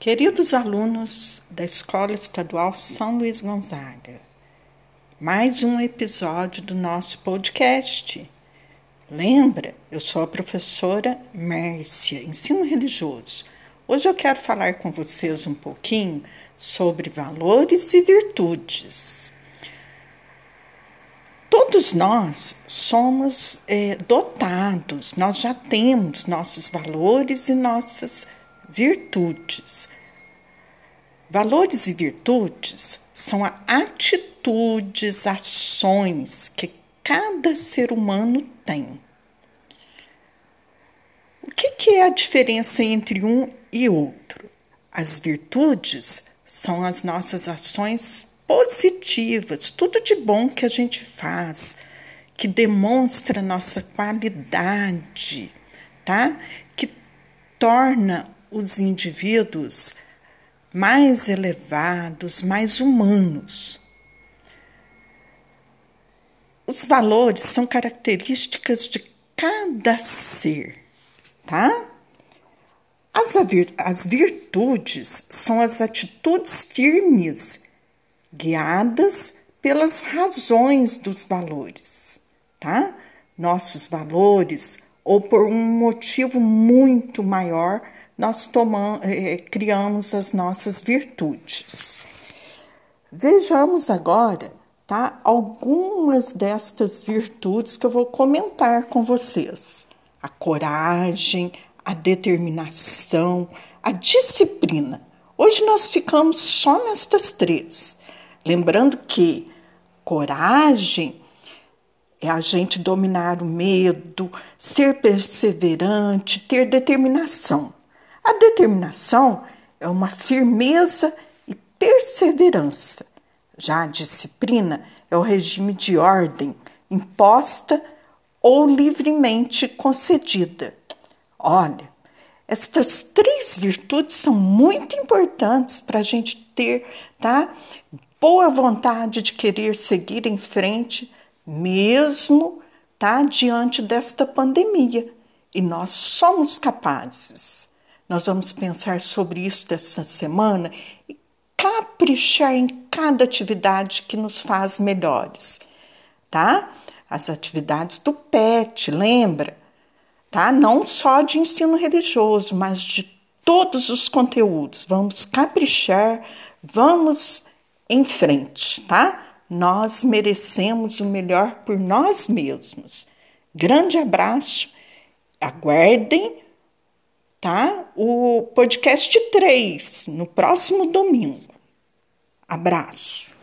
Queridos alunos da Escola Estadual São Luís Gonzaga, mais um episódio do nosso podcast. Lembra, eu sou a professora Mércia, ensino religioso. Hoje eu quero falar com vocês um pouquinho sobre valores e virtudes. Todos nós somos é, dotados, nós já temos nossos valores e nossas virtudes. Valores e virtudes são atitudes, ações que cada ser humano tem. O que, que é a diferença entre um e outro? As virtudes são as nossas ações positivas, tudo de bom que a gente faz, que demonstra nossa qualidade, tá? Que torna os indivíduos mais elevados, mais humanos. Os valores são características de cada ser, tá? As, as virtudes são as atitudes firmes, guiadas pelas razões dos valores, tá? Nossos valores, ou por um motivo muito maior, nós tomamos, eh, criamos as nossas virtudes. Vejamos agora tá, algumas destas virtudes que eu vou comentar com vocês: a coragem, a determinação, a disciplina. Hoje nós ficamos só nestas três. Lembrando que coragem é a gente dominar o medo, ser perseverante, ter determinação. A determinação é uma firmeza e perseverança. Já a disciplina é o regime de ordem imposta ou livremente concedida. Olha, estas três virtudes são muito importantes para a gente ter, tá? Boa vontade de querer seguir em frente, mesmo, tá? Diante desta pandemia. E nós somos capazes. Nós vamos pensar sobre isso essa semana e caprichar em cada atividade que nos faz melhores, tá? As atividades do PET, lembra? Tá? Não só de ensino religioso, mas de todos os conteúdos. Vamos caprichar, vamos em frente, tá? Nós merecemos o melhor por nós mesmos. Grande abraço. Aguardem tá? O podcast 3, no próximo domingo. Abraço.